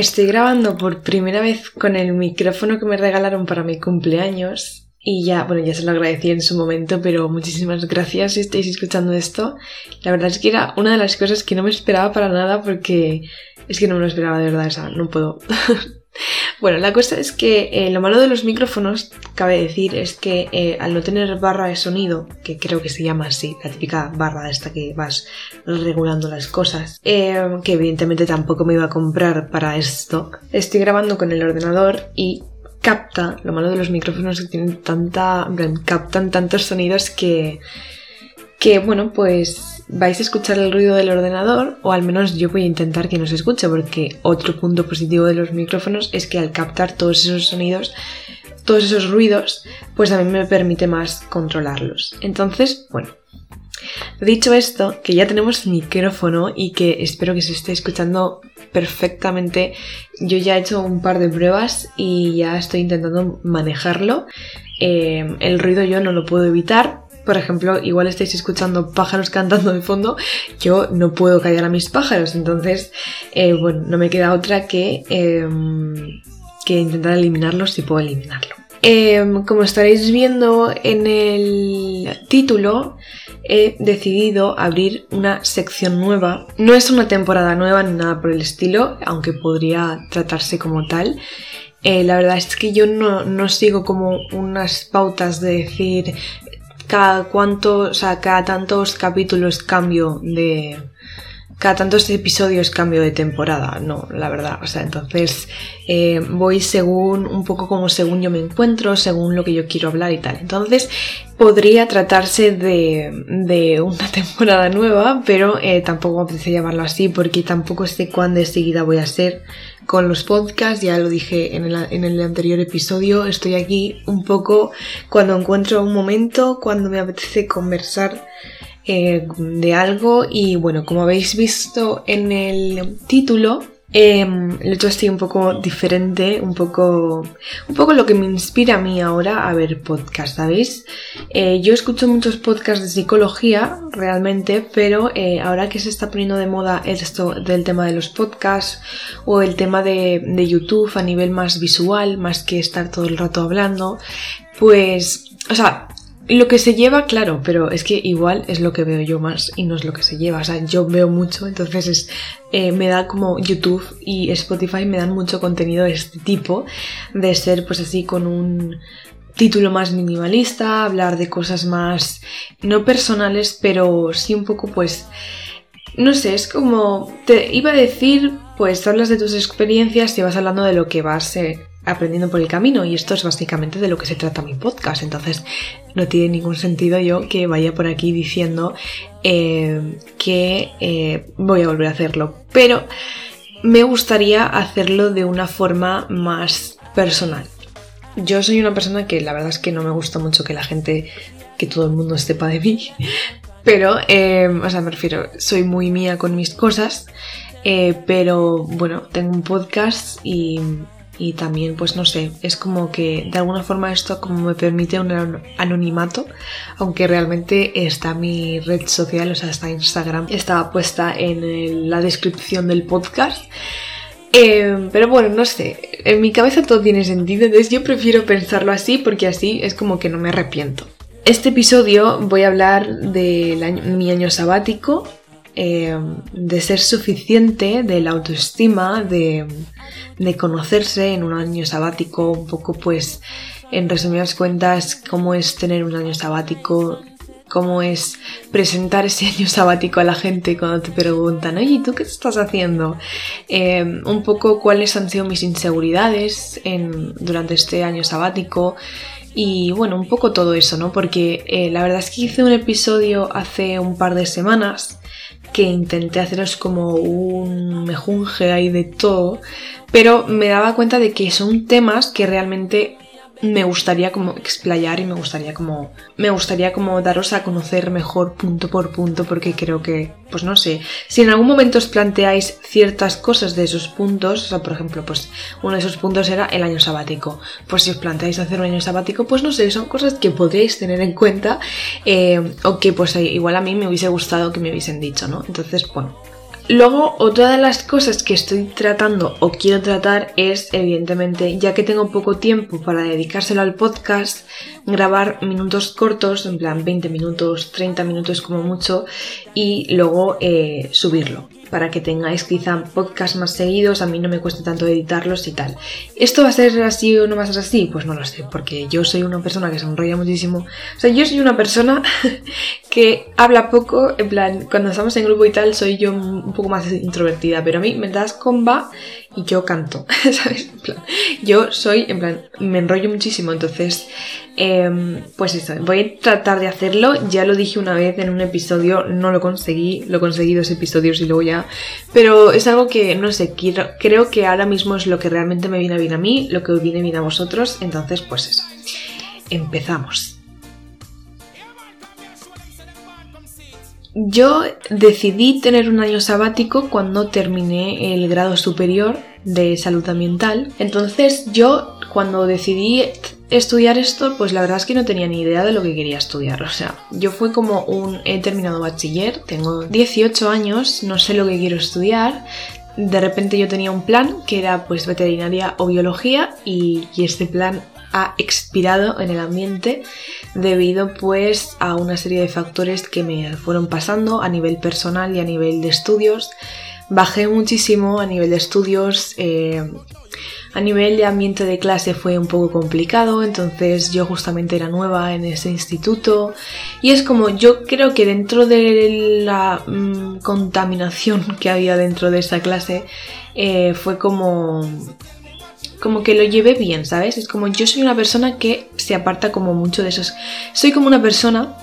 Estoy grabando por primera vez con el micrófono que me regalaron para mi cumpleaños y ya, bueno, ya se lo agradecí en su momento, pero muchísimas gracias si estáis escuchando esto. La verdad es que era una de las cosas que no me esperaba para nada porque es que no me lo esperaba de verdad, o sea, no puedo. bueno, la cosa es que eh, lo malo de los micrófonos, cabe decir, es que eh, al no tener barra de sonido, que creo que se llama así, la típica barra esta que vas regulando las cosas, eh, que evidentemente tampoco me iba a comprar para esto, estoy grabando con el ordenador y capta, lo malo de los micrófonos es que tienen tanta, captan tantos sonidos que, que bueno, pues vais a escuchar el ruido del ordenador, o al menos yo voy a intentar que no se escuche, porque otro punto positivo de los micrófonos es que al captar todos esos sonidos, todos esos ruidos, pues a mí me permite más controlarlos. Entonces, bueno, dicho esto, que ya tenemos micrófono y que espero que se esté escuchando perfectamente, yo ya he hecho un par de pruebas y ya estoy intentando manejarlo. Eh, el ruido yo no lo puedo evitar, por ejemplo, igual estáis escuchando pájaros cantando de fondo, yo no puedo callar a mis pájaros, entonces, eh, bueno, no me queda otra que, em, que intentar eliminarlos si puedo eliminarlo. Em, como estaréis viendo en el título, he decidido abrir una sección nueva. No es una temporada nueva ni nada por el estilo, aunque podría tratarse como tal. Eh, la verdad es que yo no, no, sigo como unas pautas de decir cada cuánto, o sea, cada tantos capítulos cambio de. Cada tantos episodios cambio de temporada, no, la verdad. O sea, entonces eh, voy según, un poco como según yo me encuentro, según lo que yo quiero hablar y tal. Entonces podría tratarse de, de una temporada nueva, pero eh, tampoco me apetece llamarlo así porque tampoco sé cuándo de seguida voy a ser con los podcasts, ya lo dije en el, anterior episodio, estoy aquí un poco cuando encuentro un momento, cuando me apetece conversar eh, de algo y bueno, como habéis visto en el título, lo he hecho así un poco diferente, un poco, un poco lo que me inspira a mí ahora a ver podcast, ¿sabéis? Eh, yo escucho muchos podcasts de psicología, realmente, pero eh, ahora que se está poniendo de moda esto del tema de los podcasts o el tema de, de YouTube a nivel más visual, más que estar todo el rato hablando, pues, o sea, lo que se lleva, claro, pero es que igual es lo que veo yo más y no es lo que se lleva. O sea, yo veo mucho, entonces es, eh, me da como YouTube y Spotify me dan mucho contenido de este tipo, de ser pues así con un título más minimalista, hablar de cosas más no personales, pero sí un poco pues no sé, es como te iba a decir, pues hablas de tus experiencias y vas hablando de lo que vas eh, aprendiendo por el camino y esto es básicamente de lo que se trata mi podcast entonces no tiene ningún sentido yo que vaya por aquí diciendo eh, que eh, voy a volver a hacerlo. Pero me gustaría hacerlo de una forma más personal. Yo soy una persona que la verdad es que no me gusta mucho que la gente que todo el mundo sepa de mí pero eh, o sea me refiero soy muy mía con mis cosas pero bueno tengo un podcast y y también pues no sé, es como que de alguna forma esto como me permite un anonimato, aunque realmente está mi red social, o sea, está Instagram, está puesta en la descripción del podcast. Eh, pero bueno, no sé, en mi cabeza todo tiene sentido, entonces yo prefiero pensarlo así porque así es como que no me arrepiento. Este episodio voy a hablar de mi año sabático, eh, de ser suficiente, de la autoestima, de, de conocerse en un año sabático, un poco pues en resumidas cuentas cómo es tener un año sabático, cómo es presentar ese año sabático a la gente cuando te preguntan, oye, ¿tú qué estás haciendo? Eh, un poco cuáles han sido mis inseguridades en, durante este año sabático y bueno, un poco todo eso, ¿no? Porque eh, la verdad es que hice un episodio hace un par de semanas que intenté haceros como un mejunje ahí de todo, pero me daba cuenta de que son temas que realmente me gustaría como explayar y me gustaría como me gustaría como daros a conocer mejor punto por punto porque creo que pues no sé si en algún momento os planteáis ciertas cosas de esos puntos o sea por ejemplo pues uno de esos puntos era el año sabático. Pues si os planteáis hacer un año sabático pues no sé son cosas que podríais tener en cuenta eh, o que pues igual a mí me hubiese gustado que me hubiesen dicho no entonces bueno Luego, otra de las cosas que estoy tratando o quiero tratar es, evidentemente, ya que tengo poco tiempo para dedicárselo al podcast, grabar minutos cortos, en plan 20 minutos, 30 minutos como mucho, y luego eh, subirlo para que tengáis quizá podcast más seguidos, a mí no me cueste tanto editarlos y tal. ¿Esto va a ser así o no va a ser así? Pues no lo sé, porque yo soy una persona que se enrolla muchísimo. O sea, yo soy una persona que habla poco, en plan, cuando estamos en grupo y tal, soy yo un poco más introvertida, pero a mí me das comba y yo canto, ¿sabes? En plan, yo soy, en plan, me enrollo muchísimo, entonces, em, pues eso, voy a tratar de hacerlo, ya lo dije una vez en un episodio, no lo conseguí, lo conseguí dos episodios y luego ya, pero es algo que, no sé, creo que ahora mismo es lo que realmente me viene bien a mí, lo que viene bien a vosotros, entonces, pues eso, empezamos. Yo decidí tener un año sabático cuando terminé el grado superior de salud ambiental. Entonces yo cuando decidí estudiar esto, pues la verdad es que no tenía ni idea de lo que quería estudiar. O sea, yo fue como un... He terminado bachiller, tengo 18 años, no sé lo que quiero estudiar. De repente yo tenía un plan que era pues veterinaria o biología y, y este plan ha expirado en el ambiente debido pues a una serie de factores que me fueron pasando a nivel personal y a nivel de estudios. Bajé muchísimo a nivel de estudios, eh, a nivel de ambiente de clase fue un poco complicado, entonces yo justamente era nueva en ese instituto y es como yo creo que dentro de la mm, contaminación que había dentro de esa clase eh, fue como como que lo llevé bien, ¿sabes? Es como yo soy una persona que se aparta como mucho de esos. Soy como una persona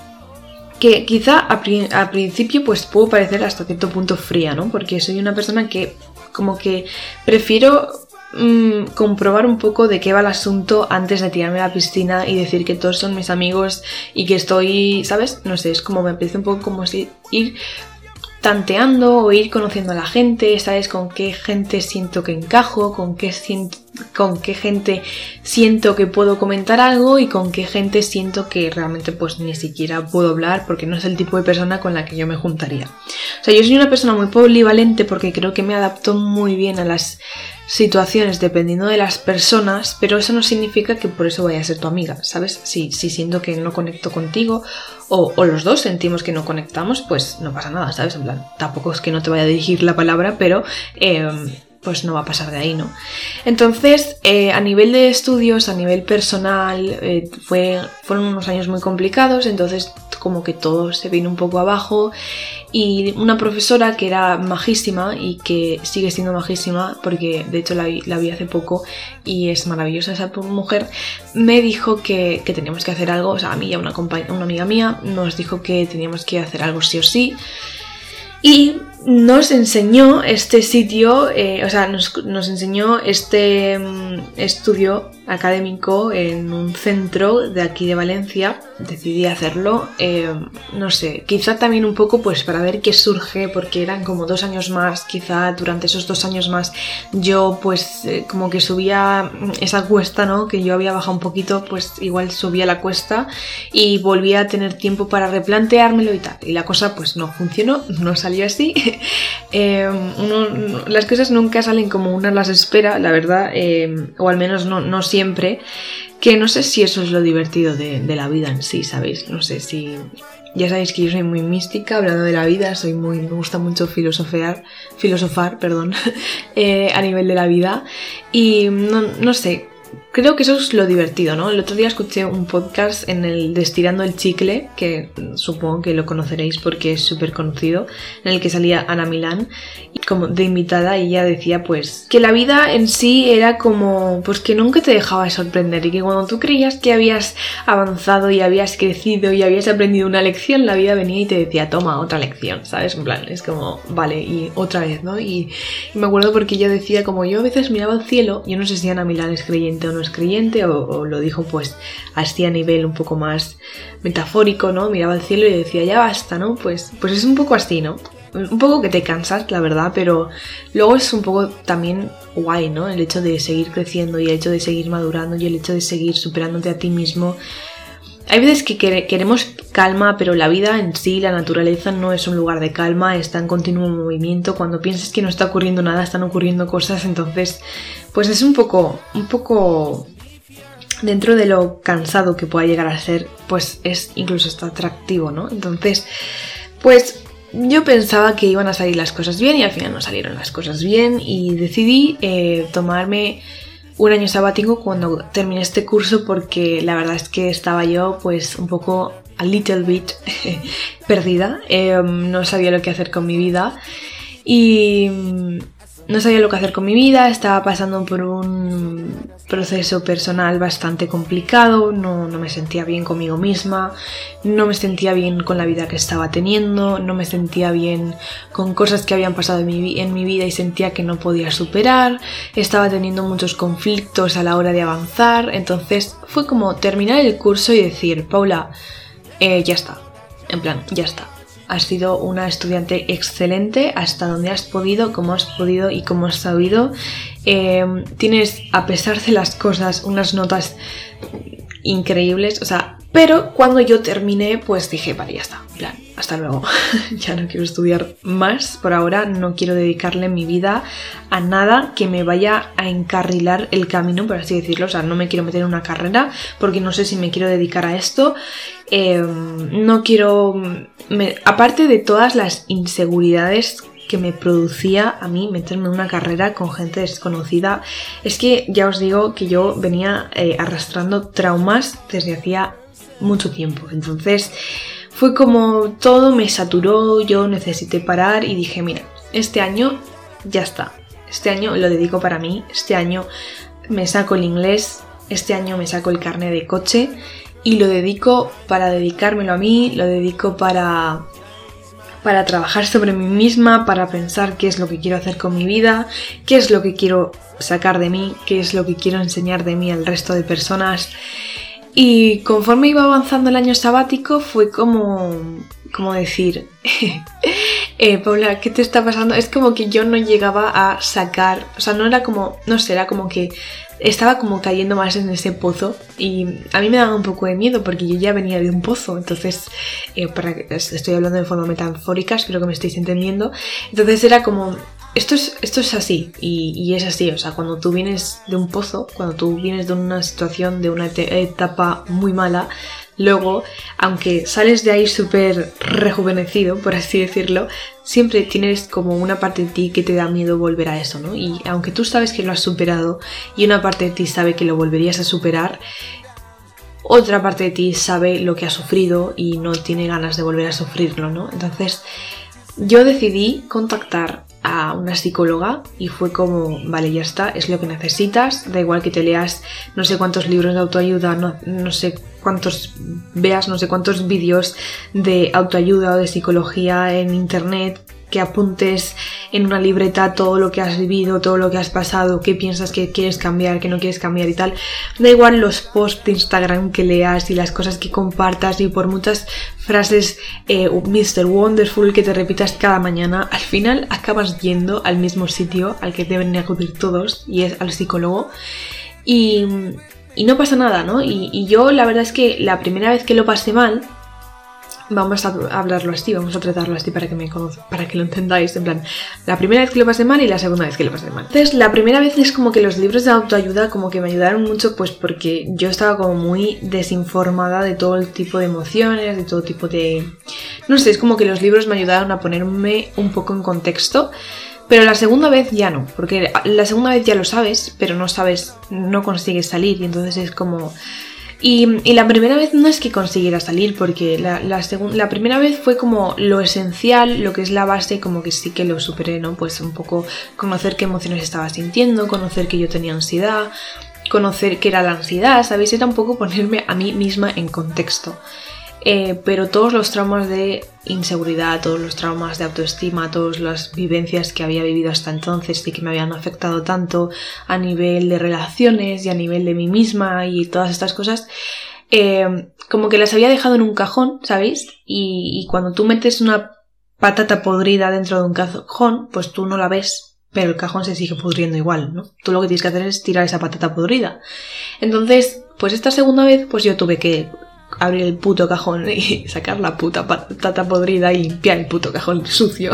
que quizá al principio pues puedo parecer hasta cierto punto fría, ¿no? Porque soy una persona que como que prefiero mm, comprobar un poco de qué va el asunto antes de tirarme a la piscina y decir que todos son mis amigos y que estoy, ¿sabes? No sé, es como me parece un poco como si ir tanteando o ir conociendo a la gente, ¿sabes? Con qué gente siento que encajo, con qué, con qué gente siento que puedo comentar algo y con qué gente siento que realmente pues ni siquiera puedo hablar porque no es el tipo de persona con la que yo me juntaría. O sea, yo soy una persona muy polivalente porque creo que me adapto muy bien a las situaciones dependiendo de las personas, pero eso no significa que por eso vaya a ser tu amiga, ¿sabes? Si, si siento que no conecto contigo o, los dos sentimos que no conectamos, pues no pasa nada, ¿sabes? En plan, tampoco es que no te vaya a dirigir la palabra, pero em, pues no va a pasar de ahí, ¿no? Entonces, eh, a nivel de estudios, a nivel personal, eh, fue, fueron unos años muy complicados, entonces como que todo se vino un poco abajo y una profesora que era majísima y que sigue siendo majísima porque de hecho la vi, hace poco y es maravillosa esa mujer me dijo que, teníamos que hacer algo o sea a mí y a una, una amiga mía nos dijo que teníamos que hacer algo sí o sí y nos enseñó este sitio, eh, o sea, nos, enseñó este mm, estudio académico en un centro de aquí de Valencia. Decidí hacerlo, eh, no sé, quizá también un poco pues para ver qué surge, porque eran como dos años más, quizá durante esos dos años más yo pues eh, como que subía esa cuesta, ¿no? Que yo había bajado un poquito, pues igual subía la cuesta y volvía a tener tiempo para replanteármelo y tal. Y la cosa pues no funcionó, no salió así. Em, las cosas nunca salen como uno las espera, la verdad, em, o al menos no, no, siempre, que no sé si eso es lo divertido de, la vida en sí, ¿sabéis? No sé si... Ya sabéis que yo soy muy mística hablando de la vida, soy muy, me gusta mucho filosofear, filosofar, perdón, eh, a nivel de la vida. Y no, no sé, Creo que eso es lo divertido, ¿no? El otro día escuché un podcast en el de Estirando el Chicle, que supongo que lo conoceréis porque es súper conocido, en el que salía Ana Milán como de invitada y ella decía pues que la vida en sí era como pues que nunca te dejaba de sorprender y que cuando tú creías que habías avanzado y habías crecido y habías aprendido una lección, la vida venía y te decía toma otra lección, ¿sabes? En plan, es como vale y otra vez, ¿no? Y, me acuerdo porque ella decía como yo a veces miraba al cielo, yo no sé si Ana Milán es creyente o no es creyente o, lo dijo pues así a nivel un poco más metafórico, ¿no? Miraba al cielo y decía, ya basta, ¿no? Pues, pues es un poco así, ¿no? Un poco que te cansas, la verdad, pero luego es un poco también guay, ¿no? El hecho de seguir creciendo y el hecho de seguir madurando y el hecho de seguir superándote a ti mismo. Hay veces que queremos calma, pero la vida en sí, la naturaleza no es un lugar de calma, está en continuo movimiento. Cuando piensas que no está ocurriendo nada, están ocurriendo cosas, entonces, pues es un poco, un poco dentro de lo cansado que pueda llegar a ser, pues es incluso hasta atractivo, ¿no? Entonces, pues yo pensaba que iban a salir las cosas bien y al final no salieron las cosas bien y decidí eh, tomarme un año sabático cuando terminé este curso porque la verdad es que estaba yo pues un poco a little bit perdida, em, no sabía lo que hacer con mi vida y no sabía lo que hacer con mi vida, estaba pasando por un proceso personal bastante complicado, no, me sentía bien conmigo misma, no me sentía bien con la vida que estaba teniendo, no me sentía bien con cosas que habían pasado en mi, en mi vida y sentía que no podía superar, estaba teniendo muchos conflictos a la hora de avanzar, entonces fue como terminar el curso y decir, Paula, eh, ya está, en plan, ya está has sido una estudiante excelente hasta donde has podido, como has podido y como has sabido. Eh, tienes, a pesar de las cosas, unas notas increíbles. O sea, pero cuando yo terminé, pues dije, vale, ya está, plan, hasta luego. ya no quiero estudiar más por ahora, no quiero dedicarle mi vida a nada que me vaya a encarrilar el camino, por así decirlo. O sea, no me quiero meter en una carrera porque no sé si me quiero dedicar a esto. Em, no quiero... aparte de todas las inseguridades que me producía a mí meterme en una carrera con gente desconocida. Es que ya os digo que yo venía eh, arrastrando traumas desde hacía mucho tiempo. Entonces fue como todo me saturó, yo necesité parar y dije, mira, este año ya está. Este año lo dedico para mí, este año me saco el inglés, este año me saco el carnet de coche y lo dedico para dedicármelo a mí, lo dedico para para trabajar sobre mí misma, para pensar qué es lo que quiero hacer con mi vida, qué es lo que quiero sacar de mí, qué es lo que quiero enseñar de mí al resto de personas. Y conforme iba avanzando el año sabático fue como, como decir, eh, Paula, ¿qué te está pasando? Es como que yo no llegaba a sacar, o sea, no era como, no sé, era como que estaba como cayendo más en ese pozo y a mí me daba un poco de miedo porque yo ya venía de un pozo, entonces, eh, para, estoy hablando de forma metafórica, espero que me estéis entendiendo, entonces era como, esto es, esto es así y, y, es así, o sea, cuando tú vienes de un pozo, cuando tú vienes de una situación, de una etapa muy mala, Luego, aunque sales de ahí súper rejuvenecido, por así decirlo, siempre tienes como una parte de ti que te da miedo volver a eso, ¿no? Y aunque tú sabes que lo has superado y una parte de ti sabe que lo volverías a superar, otra parte de ti sabe lo que ha sufrido y no tiene ganas de volver a sufrirlo, ¿no? Entonces, yo decidí contactar a una psicóloga y fue como, vale, ya está, es lo que necesitas, da igual que te leas no sé cuántos libros de autoayuda, no, no sé cuántos veas, no sé cuántos vídeos de autoayuda o de psicología en internet, que apuntes en una libreta todo lo que has vivido, todo lo que has pasado, qué piensas que quieres cambiar, que no quieres cambiar y tal. Da igual los posts de Instagram que leas y las cosas que compartas y por muchas frases eh, Mr. Wonderful que te repitas cada mañana, al final acabas yendo al mismo sitio al que deben acudir todos y es al psicólogo. Y, y no pasa nada, ¿no? Y, y yo la verdad es que la primera vez que lo pasé mal, vamos a hablarlo así, vamos a tratarlo así para que me para que lo entendáis, en plan, la primera vez que lo pasé mal y la segunda vez que lo pasé mal. Entonces, la primera vez es como que los libros de autoayuda como que me ayudaron mucho pues porque yo estaba como muy desinformada de todo el tipo de emociones, de todo tipo de no sé, es como que los libros me ayudaron a ponerme un poco en contexto. Pero la segunda vez ya no, porque la segunda vez ya lo sabes, pero no sabes, no consigues salir y entonces es como y, la primera vez no es que consiguiera salir, porque la, la, primera vez fue como lo esencial, lo que es la base, como que sí que lo superé, ¿no? Pues un poco conocer qué emociones estaba sintiendo, conocer que yo tenía ansiedad, conocer qué era la ansiedad, ¿sabéis? Era un poco ponerme a mí misma en contexto. Eh, pero todos los traumas de inseguridad, todos los traumas de autoestima, todas las vivencias que había vivido hasta entonces y que me habían afectado tanto a nivel de relaciones y a nivel de mí misma y todas estas cosas, eh, como que las había dejado en un cajón, ¿sabéis? Y, y cuando tú metes una patata podrida dentro de un cajón, pues tú no la ves, pero el cajón se sigue pudriendo igual, ¿no? Tú lo que tienes que hacer es tirar esa patata podrida. Entonces, pues esta segunda vez, pues yo tuve que abrir el puto cajón y sacar la puta patata podrida y limpiar el puto cajón sucio.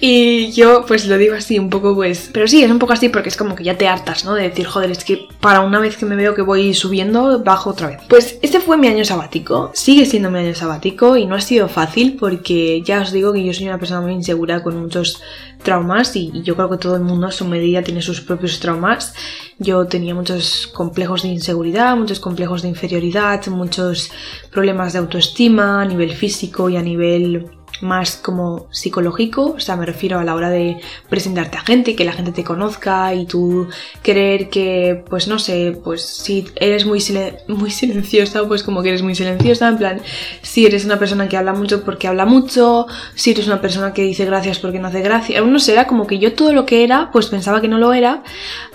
Y yo pues lo digo así un poco pues... Pero sí, es un poco así porque es como que ya te hartas, ¿no? De decir, joder, es que para una vez que me veo que voy subiendo, bajo otra vez. Pues este fue mi año sabático, sigue siendo mi año sabático y no ha sido fácil porque ya os digo que yo soy una persona muy insegura con muchos traumas y, yo creo que todo el mundo a su medida tiene sus propios traumas. Yo tenía muchos complejos de inseguridad, muchos complejos de inferioridad, muchos problemas de autoestima a nivel físico y a nivel más como psicológico, o sea, me refiero a la hora de presentarte a gente, que la gente te conozca y tú creer que, pues no sé, pues si eres muy, muy silenciosa, pues como que eres muy silenciosa, en plan, si eres una persona que habla mucho porque habla mucho, si eres una persona que dice gracias porque no hace gracia, no sé, era como que yo todo lo que era, pues pensaba que no lo era,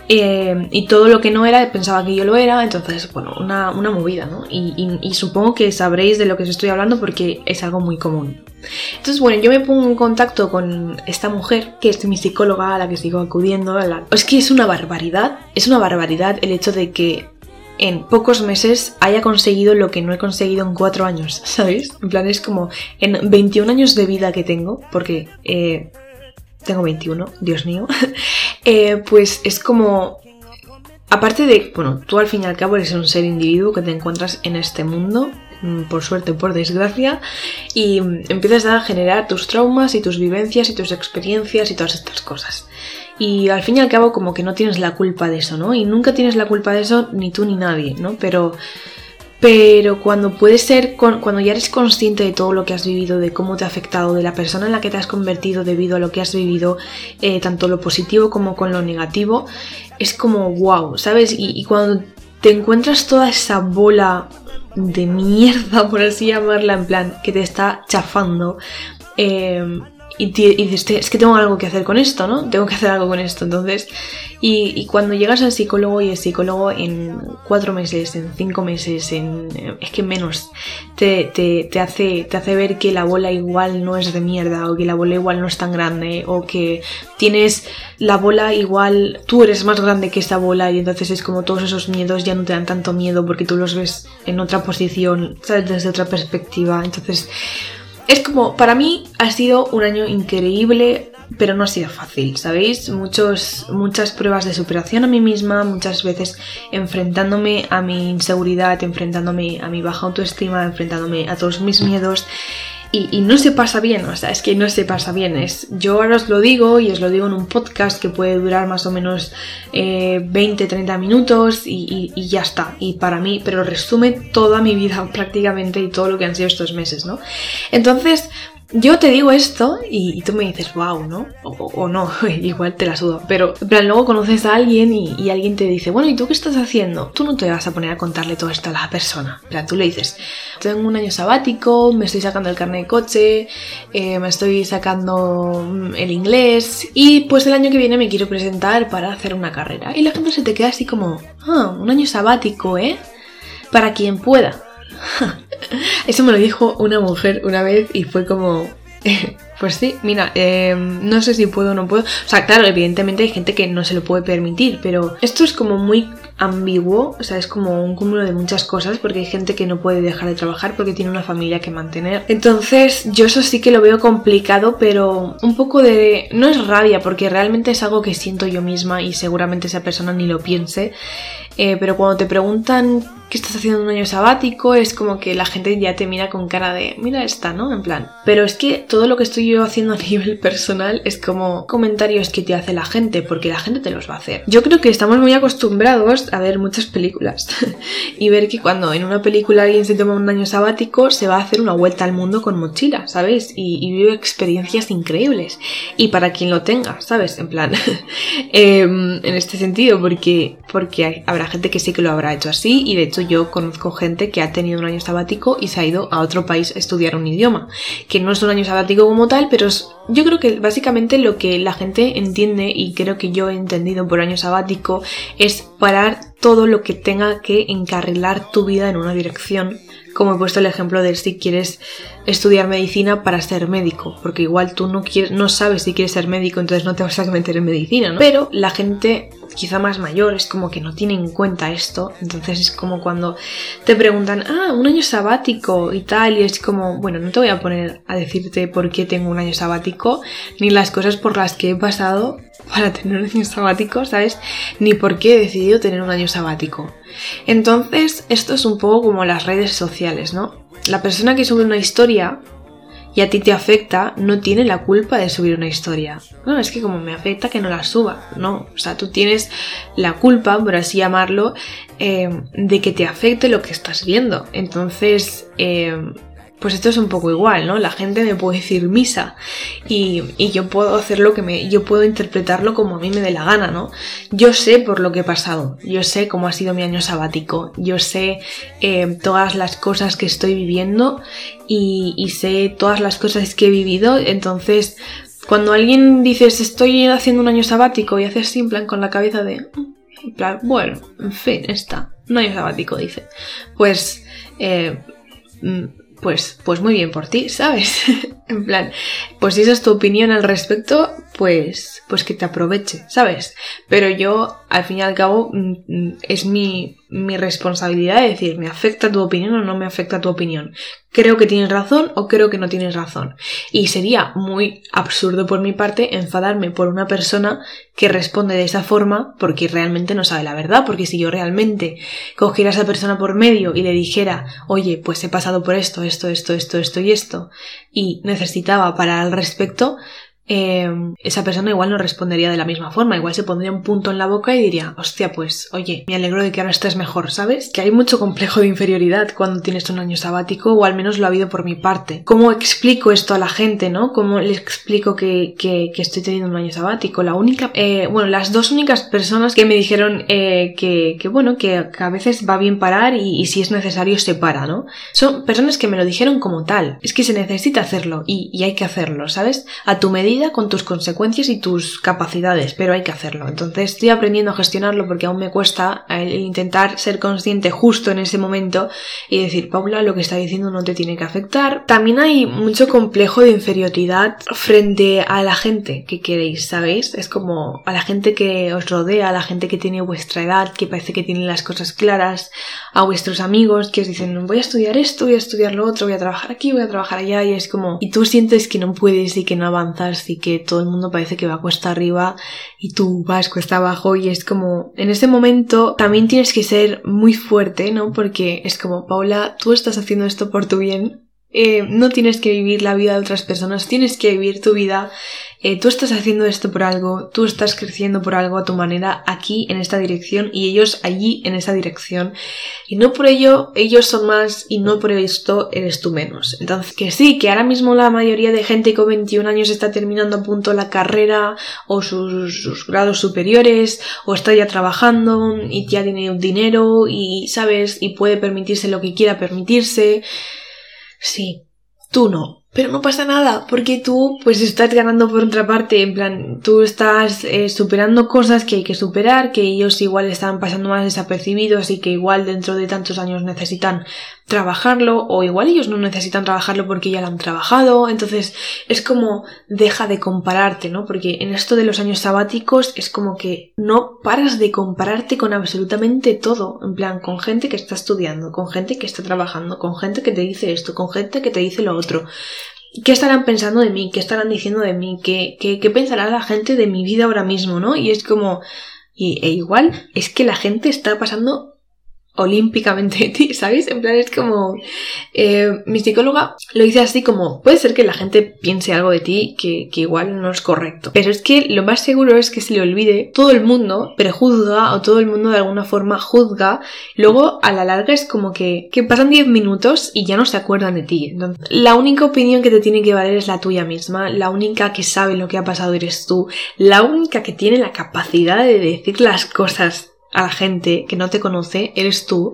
eh, y todo lo que no era pensaba que yo lo era, entonces, bueno, una, movida, ¿no? y, supongo que sabréis de lo que os estoy hablando porque es algo muy común. Entonces, bueno, yo me pongo en contacto con esta mujer, que es mi psicóloga a la que sigo acudiendo. Es que es una barbaridad, es una barbaridad el hecho de que en pocos meses haya conseguido lo que no he conseguido en cuatro años, ¿sabéis? En plan, es como en 21 años de vida que tengo, porque eh, tengo 21, Dios mío, eh, pues es como Aparte de, bueno, tú al fin y al cabo eres un ser individuo que te encuentras en este mundo Mm, por suerte o por desgracia, y empiezas a generar tus traumas y tus vivencias y tus experiencias y todas estas cosas. Y al fin y al cabo como que no tienes la culpa de eso, ¿no? Y nunca tienes la culpa de eso ni tú ni nadie, ¿no? Pero pero cuando puedes ser, cuando ya eres consciente de todo lo que has vivido, de cómo te ha afectado, de la persona en la que te has convertido debido a lo que has vivido, eh, tanto lo positivo como con lo negativo, es como wow, ¿sabes? Y, y, cuando te encuentras toda esa bola de mierda, por así llamarla, en plan, que te está chafando. Eh, y, dices, es que tengo algo que hacer con esto, ¿no? Tengo que hacer algo con esto. Entonces, y, cuando llegas al psicólogo y el psicólogo en cuatro meses, en cinco meses, en es que menos, te, te, hace, te hace ver que la bola igual no es de mierda, o que la bola igual no es tan grande, o que tienes la bola igual, tú eres más grande que esta bola, y entonces es como todos esos miedos ya no te dan tanto miedo porque tú los ves en otra posición, ¿sabes? Desde otra perspectiva. Entonces, es como, para mí ha sido un año increíble, pero no ha sido fácil, ¿sabéis? Muchos, muchas pruebas de superación a mí misma, muchas veces enfrentándome a mi inseguridad, enfrentándome a mi baja autoestima, enfrentándome a todos mis miedos y, no se pasa bien, o sea, es que no se pasa bien. Es, yo ahora os lo digo y os lo digo en un podcast que puede durar más o menos 20-30 eh, minutos y, ya está. Y para mí, pero resume toda mi vida prácticamente y todo lo que han sido estos meses, ¿no? Entonces, yo te digo esto y, tú me dices, wow, ¿no? O, no, igual te la sudo. Pero, en plan, luego conoces a alguien y, alguien te dice, bueno, ¿y tú qué estás haciendo? Tú no te vas a poner a contarle todo esto a la persona. En plan, tú le dices, tengo un año sabático, me estoy sacando el carnet de coche, eh, me estoy sacando mm, el inglés y pues el año que viene me quiero presentar para hacer una carrera. Y la gente se te queda así como, ah, un año sabático, ¿eh? Para quien pueda. Eso me lo dijo una mujer una vez y fue como... Pues sí, mira, em, no sé si puedo o no puedo. O sea, claro, evidentemente hay gente que no se lo puede permitir, pero esto es como muy ambiguo, o sea, es como un cúmulo de muchas cosas, porque hay gente que no puede dejar de trabajar porque tiene una familia que mantener. Entonces, yo eso sí que lo veo complicado, pero un poco de... No es rabia, porque realmente es algo que siento yo misma y seguramente esa persona ni lo piense. Eh, pero cuando te preguntan qué estás haciendo un año sabático, es como que la gente ya te mira con cara de, mira esta, ¿no? En plan. Pero es que todo lo que estoy yo haciendo a nivel personal es como comentarios que te hace la gente, porque la gente te los va a hacer. Yo creo que estamos muy acostumbrados a ver muchas películas y ver que cuando en una película alguien se toma un año sabático, se va a hacer una vuelta al mundo con mochila, ¿sabes? Y, y vive experiencias increíbles. Y para quien lo tenga, ¿sabes? En plan, em, en este sentido, porque, porque habrá gente que sí que lo habrá hecho así y de hecho yo conozco gente que ha tenido un año sabático y se ha ido a otro país a estudiar un idioma, que no es un año sabático como tal, pero yo creo que básicamente lo que la gente entiende y creo que yo he entendido por año sabático es parar todo lo que tenga que encarrilar tu vida en una dirección como he puesto el ejemplo de si quieres estudiar medicina para ser médico, porque igual tú no quieres, no sabes si quieres ser médico, entonces no te vas a meter en medicina, ¿no? Pero la gente quizá más mayor es como que no tiene en cuenta esto. Entonces es como cuando te preguntan, ah, un año sabático y tal, y es como, bueno, no te voy a poner a decirte por qué tengo un año sabático, ni las cosas por las que he pasado para tener un año sabático, ¿sabes? Ni por qué he decidido tener un año sabático. Entonces, esto es un poco como las redes sociales, ¿no? La persona que sube una historia y a ti te afecta, no tiene la culpa de subir una historia. No, es que como me afecta que no la suba. No, o sea, tú tienes la culpa, por así llamarlo, eh, de que te afecte lo que estás viendo. Entonces, eh, pues esto es un poco igual, ¿no? La gente me puede decir misa y, yo puedo hacer lo que me. yo puedo interpretarlo como a mí me dé la gana, ¿no? Yo sé por lo que he pasado, yo sé cómo ha sido mi año sabático, yo sé eh, todas las cosas que estoy viviendo y, sé todas las cosas que he vivido, entonces cuando alguien dices estoy haciendo un año sabático y haces así en plan con la cabeza de. En plan, bueno, en fin, está. Un año sabático, dice. Pues. Eh, mm, pues, pues muy bien por ti, ¿sabes? en plan, pues si esa es tu opinión al respecto, pues, pues que te aproveche, ¿sabes? Pero yo, al fin y al cabo, mm, mm, es mi, mi responsabilidad de decir, ¿me afecta tu opinión o no me afecta tu opinión? Creo que tienes razón o creo que no tienes razón. Y sería muy absurdo por mi parte enfadarme por una persona que responde de esa forma porque realmente no sabe la verdad, porque si yo realmente cogiera a esa persona por medio y le dijera, oye, pues he pasado por esto, esto, esto, esto, esto y esto, y necesitaba para al respecto, Em, esa persona igual no respondería de la misma forma, igual se pondría un punto en la boca y diría, hostia, pues, oye, me alegro de que ahora estés mejor, ¿sabes? Que hay mucho complejo de inferioridad cuando tienes un año sabático, o al menos lo ha habido por mi parte. ¿Cómo explico esto a la gente, no? ¿Cómo le explico que, que, estoy teniendo un año sabático? La única, eh, bueno, las dos únicas personas que me dijeron eh, que, bueno, que, a veces va bien parar y, si es necesario se para, ¿no? Son personas que me lo dijeron como tal. Es que se necesita hacerlo y hay que hacerlo, ¿sabes? A tu medida con tus consecuencias y tus capacidades, pero hay que hacerlo. Entonces estoy aprendiendo a gestionarlo porque aún me cuesta el intentar ser consciente justo en ese momento y decir, Paula, lo que está diciendo no te tiene que afectar. También hay mucho complejo de inferioridad frente a la gente que queréis, ¿sabéis? Es como a la gente que os rodea, a la gente que tiene vuestra edad, que parece que tiene las cosas claras, a vuestros amigos que os dicen, voy a estudiar esto, voy a estudiar lo otro, voy a trabajar aquí, voy a trabajar allá, y es como, y tú sientes que no puedes y que no avanzas y que todo el mundo parece que va cuesta arriba y tú vas cuesta abajo y es como, en ese momento también tienes que ser muy fuerte, ¿no? Porque es como, Paula, tú estás haciendo esto por tu bien, eh, no tienes que vivir la vida de otras personas, tienes que vivir tu vida eh, tú estás haciendo esto por algo, tú estás creciendo por algo a tu manera aquí en esta dirección y ellos allí en esa dirección. Y no por ello ellos son más y no por esto eres tú menos. Entonces, que sí, que ahora mismo la mayoría de gente con 21 años está terminando a punto la carrera o sus, grados superiores o está ya trabajando y ya tiene dinero y, ¿sabes? Y puede permitirse lo que quiera permitirse. Sí, tú no. Pero no pasa nada, porque tú pues estás ganando por otra parte, en plan, tú estás eh, superando cosas que hay que superar, que ellos igual están pasando más desapercibidos y que igual dentro de tantos años necesitan trabajarlo, o igual ellos no necesitan trabajarlo porque ya lo han trabajado, entonces es como deja de compararte, ¿no? Porque en esto de los años sabáticos es como que no paras de compararte con absolutamente todo, en plan, con gente que está estudiando, con gente que está trabajando, con gente que te dice esto, con gente que te dice lo otro. ¿Qué estarán pensando de mí? ¿Qué estarán diciendo de mí? ¿Qué, qué, qué pensará la gente de mi vida ahora mismo, no? Y es como... Y, e igual es que la gente está pasando olímpicamente de ti, ¿sabéis? En plan es como... Eh, mi psicóloga lo dice así como, puede ser que la gente piense algo de ti que, que, igual no es correcto, pero es que lo más seguro es que se le olvide, todo el mundo prejuzga o todo el mundo de alguna forma juzga, luego a la larga es como que, que pasan 10 minutos y ya no se acuerdan de ti. Entonces, la única opinión que te tiene que valer es la tuya misma, la única que sabe lo que ha pasado eres tú, la única que tiene la capacidad de decir las cosas a la gente que no te conoce, eres tú.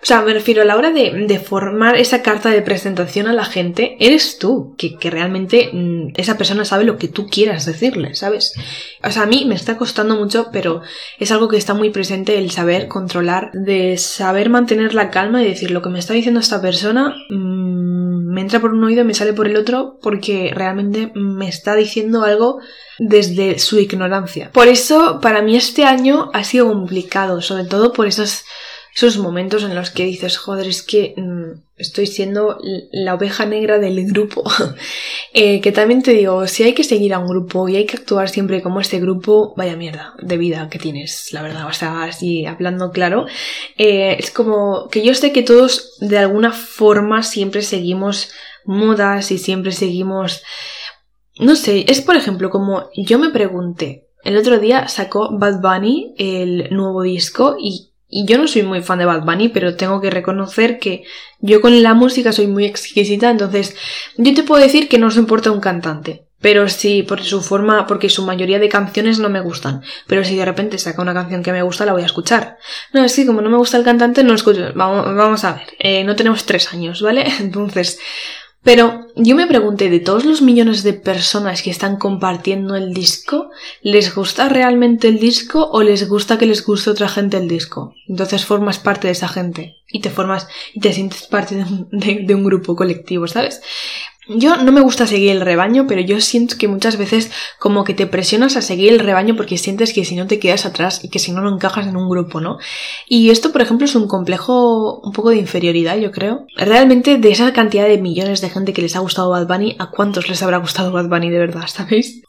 O sea, me refiero a la hora de, formar esa carta de presentación a la gente, eres tú, que, que, realmente mm, esa persona sabe lo que tú quieras decirle, ¿sabes? O sea, a mí me está costando mucho, pero es algo que está muy presente el saber controlar, de saber mantener la calma y decir lo que me está diciendo esta persona. Mm, me entra por un oído y me sale por el otro porque realmente me está diciendo algo desde su ignorancia. Por eso, para mí este año ha sido complicado, sobre todo por esos esos momentos en los que dices, joder, es que mm, estoy siendo la oveja negra del grupo. Eh, que también te digo, si hay que seguir a un grupo y hay que actuar siempre como este grupo, vaya mierda de vida que tienes, la verdad. O sea, así hablando claro, eh, es como que yo sé que todos de alguna forma siempre seguimos modas y siempre seguimos... No sé, es por ejemplo como yo me pregunté, el otro día sacó Bad Bunny el nuevo disco y y yo no soy muy fan de Bad Bunny, pero tengo que reconocer que yo con la música soy muy exquisita, entonces yo te puedo decir que no se importa un cantante. Pero sí, por su forma, porque su mayoría de canciones no me gustan. Pero si de repente saca una canción que me gusta, la voy a escuchar. No, es que como no me gusta el cantante, no escucho. Vamos, vamos a ver, eh, no tenemos tres años, ¿vale? Entonces, pero yo me pregunté, de todos los millones de personas que están compartiendo el disco, ¿les gusta realmente el disco o les gusta que les guste otra gente el disco? Entonces formas parte de esa gente y te formas y te sientes parte de un, de un grupo colectivo, ¿sabes? Yo no me gusta seguir el rebaño, pero yo siento que muchas veces como que te presionas a seguir el rebaño porque sientes que si no te quedas atrás y que si no no encajas en un grupo, ¿no? Y esto, por ejemplo, es un complejo un poco de inferioridad, yo creo. Realmente, de esa cantidad de millones de gente que les ha gustado Bad Bunny, ¿a cuántos les habrá gustado Bad Bunny de verdad, sabéis?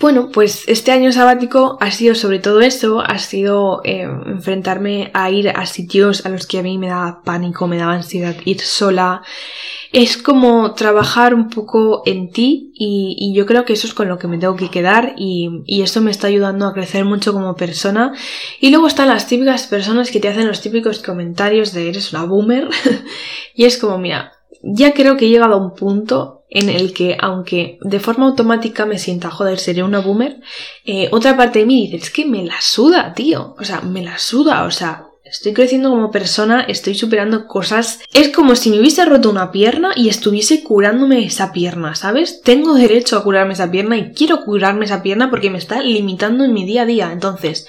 Bueno, pues este año sabático ha sido sobre todo eso, ha sido eh, enfrentarme a ir a sitios a los que a mí me daba pánico, me daba ansiedad ir sola, es como trabajar un poco en ti y, yo creo que eso es con lo que me tengo que quedar y, y esto me está ayudando a crecer mucho como persona. Y luego están las típicas personas que te hacen los típicos comentarios de eres una boomer y es como, mira, ya creo que he llegado a un punto en el que, aunque de forma automática me sienta, joder, sería una boomer, eh, otra parte de mí dice, es que me la suda, tío. O sea, me la suda, o sea, Estoy creciendo como persona, estoy superando cosas. Es como si me hubiese roto una pierna y estuviese curándome esa pierna, ¿sabes? Tengo derecho a curarme esa pierna y quiero curarme esa pierna porque me está limitando en mi día a día. Entonces,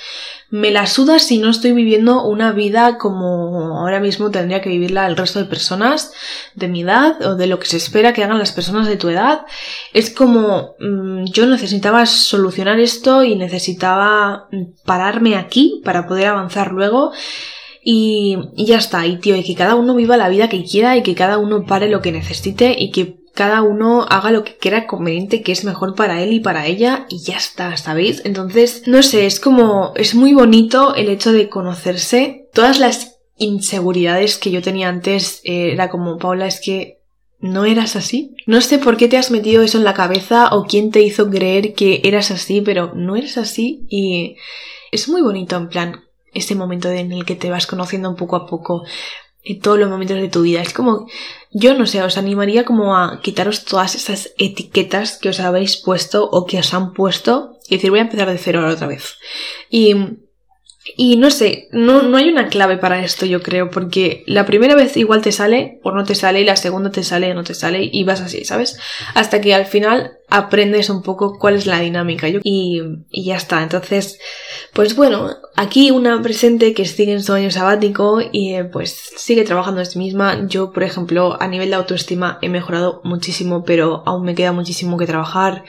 me la suda si no estoy viviendo una vida como ahora mismo tendría que vivirla el resto de personas de mi edad o de lo que se espera que hagan las personas de tu edad. Es como mm, yo necesitaba solucionar esto y necesitaba pararme aquí para poder avanzar luego. Y, y ya está, y tío, y que cada uno viva la vida que quiera y que cada uno pare lo que necesite y que cada uno haga lo que quiera conveniente, que es mejor para él y para ella, y ya está, ¿sabéis? Entonces, no sé, es como, es muy bonito el hecho de conocerse. Todas las inseguridades que yo tenía antes, eh, era como, Paula, es que no eras así. No sé por qué te has metido eso en la cabeza o quién te hizo creer que eras así, pero no eres así y es muy bonito en plan ese momento en el que te vas conociendo un poco a poco en todos los momentos de tu vida. Es como, yo no sé, os animaría como a quitaros todas esas etiquetas que os habéis puesto o que os han puesto y decir voy a empezar de cero ahora otra vez. Y y no sé, no, no hay una clave para esto, yo creo, porque la primera vez igual te sale o no te sale, y la segunda te sale o no te sale, y vas así, ¿sabes? Hasta que al final aprendes un poco cuál es la dinámica y, y ya está. Entonces, pues bueno, aquí una presente que sigue en su año sabático y eh, pues sigue trabajando en sí misma. Yo, por ejemplo, a nivel de autoestima he mejorado muchísimo, pero aún me queda muchísimo que trabajar.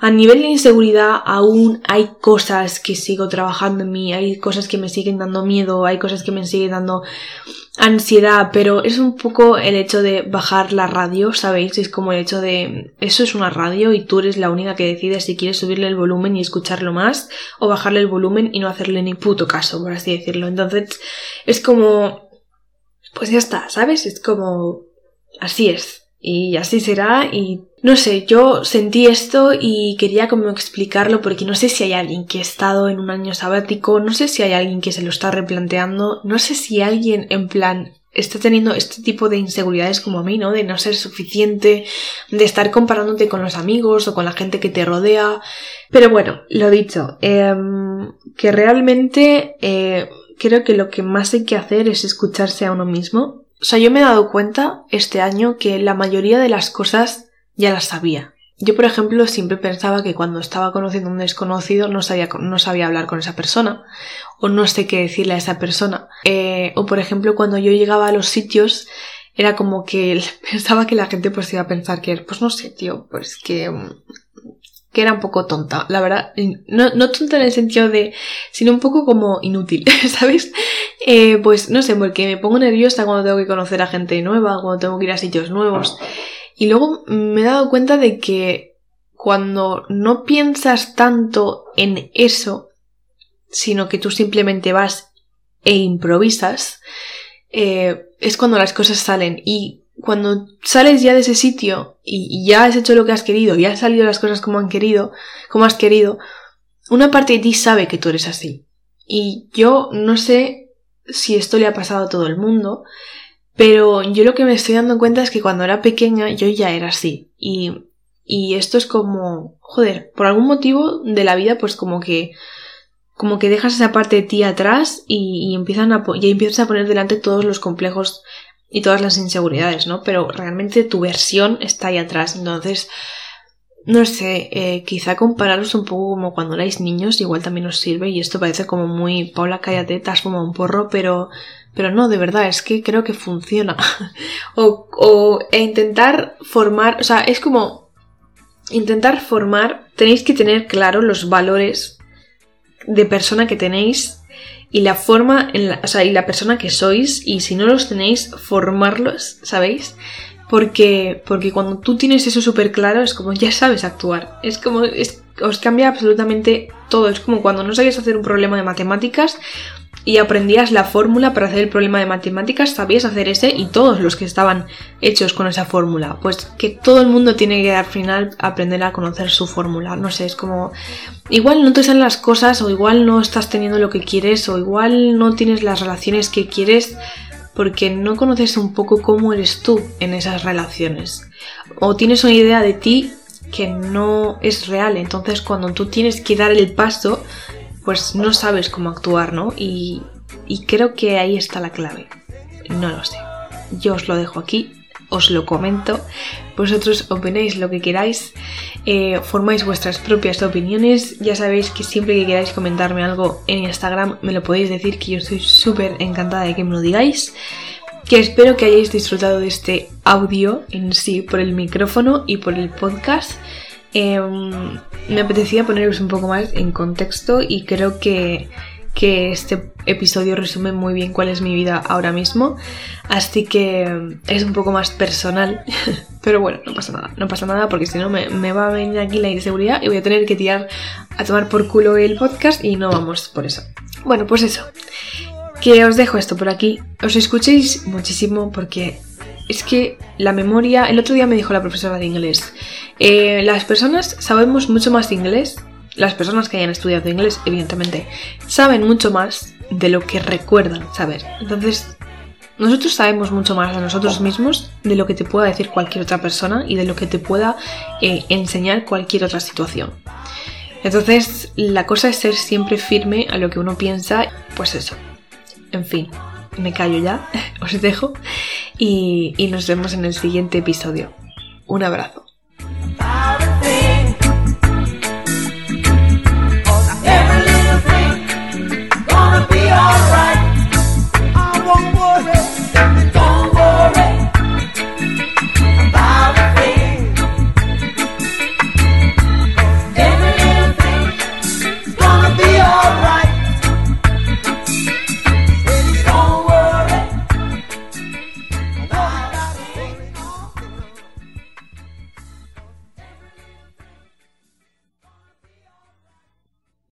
A nivel de inseguridad aún hay cosas que sigo trabajando en mí, hay cosas que me siguen dando miedo, hay cosas que me siguen dando ansiedad, pero es un poco el hecho de bajar la radio, ¿sabéis? Es como el hecho de eso es una radio y tú eres la única que decides si quieres subirle el volumen y escucharlo más o bajarle el volumen y no hacerle ni puto caso, por así decirlo. Entonces es como pues ya está, ¿sabes? Es como así es y así será y no sé, yo sentí esto y quería como explicarlo porque no sé si hay alguien que ha estado en un año sabático, no sé si hay alguien que se lo está replanteando, no sé si alguien en plan está teniendo este tipo de inseguridades como a mí, ¿no? De no ser suficiente, de estar comparándote con los amigos o con la gente que te rodea. Pero bueno, lo dicho, em, que realmente eh, creo que lo que más hay que hacer es escucharse a uno mismo o sea, yo me he dado cuenta este año que la mayoría de las cosas ya las sabía. Yo, por ejemplo, siempre pensaba que cuando estaba conociendo a un desconocido no sabía, no sabía hablar con esa persona o no sé qué decirle a esa persona. Eh, o, por ejemplo, cuando yo llegaba a los sitios era como que pensaba que la gente pues iba a pensar que, pues no sé, tío, pues que, que era un poco tonta, la verdad, no, no tonta en el sentido de, sino un poco como inútil, ¿sabes? Eh, pues no sé, porque me pongo nerviosa cuando tengo que conocer a gente nueva, cuando tengo que ir a sitios nuevos. Y luego me he dado cuenta de que cuando no piensas tanto en eso, sino que tú simplemente vas e improvisas, eh, es cuando las cosas salen. Y cuando sales ya de ese sitio y, ya has hecho lo que has querido, ya han salido las cosas como han querido, como has querido, una parte de ti sabe que tú eres así. Y yo no sé si esto le ha pasado a todo el mundo, pero yo lo que me estoy dando cuenta es que cuando era pequeña yo ya era así. Y, y esto es como, joder, por algún motivo de la vida, pues como que como que dejas esa parte de ti atrás y, empiezan y empiezas a poner delante todos los complejos y todas las inseguridades, ¿no? Pero realmente tu versión está ahí atrás. Entonces, no sé, eh, quizá compararos un poco como cuando erais niños, igual también os sirve y esto parece como muy, Paula, cállate, te has un porro, pero, pero no, de verdad, es que creo que funciona. o, o e intentar formar, o sea, es como intentar formar, tenéis que tener claro los valores de persona que tenéis y la forma, en la, o sea, y la persona que sois, y si no los tenéis, formarlos, ¿sabéis? Porque, porque cuando tú tienes eso súper claro, es como ya sabes actuar. Es como, es, os cambia absolutamente todo. Es como cuando no sabías hacer un problema de matemáticas, y aprendías la fórmula para hacer el problema de matemáticas, sabías hacer ese y todos los que estaban hechos con esa fórmula. Pues que todo el mundo tiene que al final aprender a conocer su fórmula. No sé, es como igual no te salen las cosas o igual no estás teniendo lo que quieres o igual no tienes las relaciones que quieres porque no conoces un poco cómo eres tú en esas relaciones. O tienes una idea de ti que no es real. Entonces cuando tú tienes que dar el paso pues no sabes cómo actuar, ¿no? Y, creo que ahí está la clave. No lo sé. Yo os lo dejo aquí, os lo comento. Vosotros opináis lo que queráis, eh, formáis vuestras propias opiniones. Ya sabéis que siempre que queráis comentarme algo en Instagram me lo podéis decir, que yo estoy súper encantada de que me lo digáis. Que espero que hayáis disfrutado de este audio en sí por el micrófono y por el podcast. Em, me apetecía poneros un poco más en contexto y creo que, este episodio resume muy bien cuál es mi vida ahora mismo. Así que em, es un poco más personal. Pero bueno, no pasa nada. No pasa nada porque si no me, me, va a venir aquí la inseguridad y voy a tener que tirar a tomar por culo el podcast y no vamos por eso. Bueno, pues eso. Que os dejo esto por aquí. Os escuchéis muchísimo porque es que la memoria... El otro día me dijo la profesora de inglés eh, las personas sabemos mucho más de inglés, las personas que hayan estudiado inglés, evidentemente, saben mucho más de lo que recuerdan saber. Entonces, nosotros sabemos mucho más de nosotros mismos de lo que te pueda decir cualquier otra persona y de lo que te pueda eh, enseñar cualquier otra situación. Entonces, la cosa es ser siempre firme a lo que uno piensa, pues eso. En fin, me callo ya, os dejo y, y nos vemos en el siguiente episodio. Un abrazo.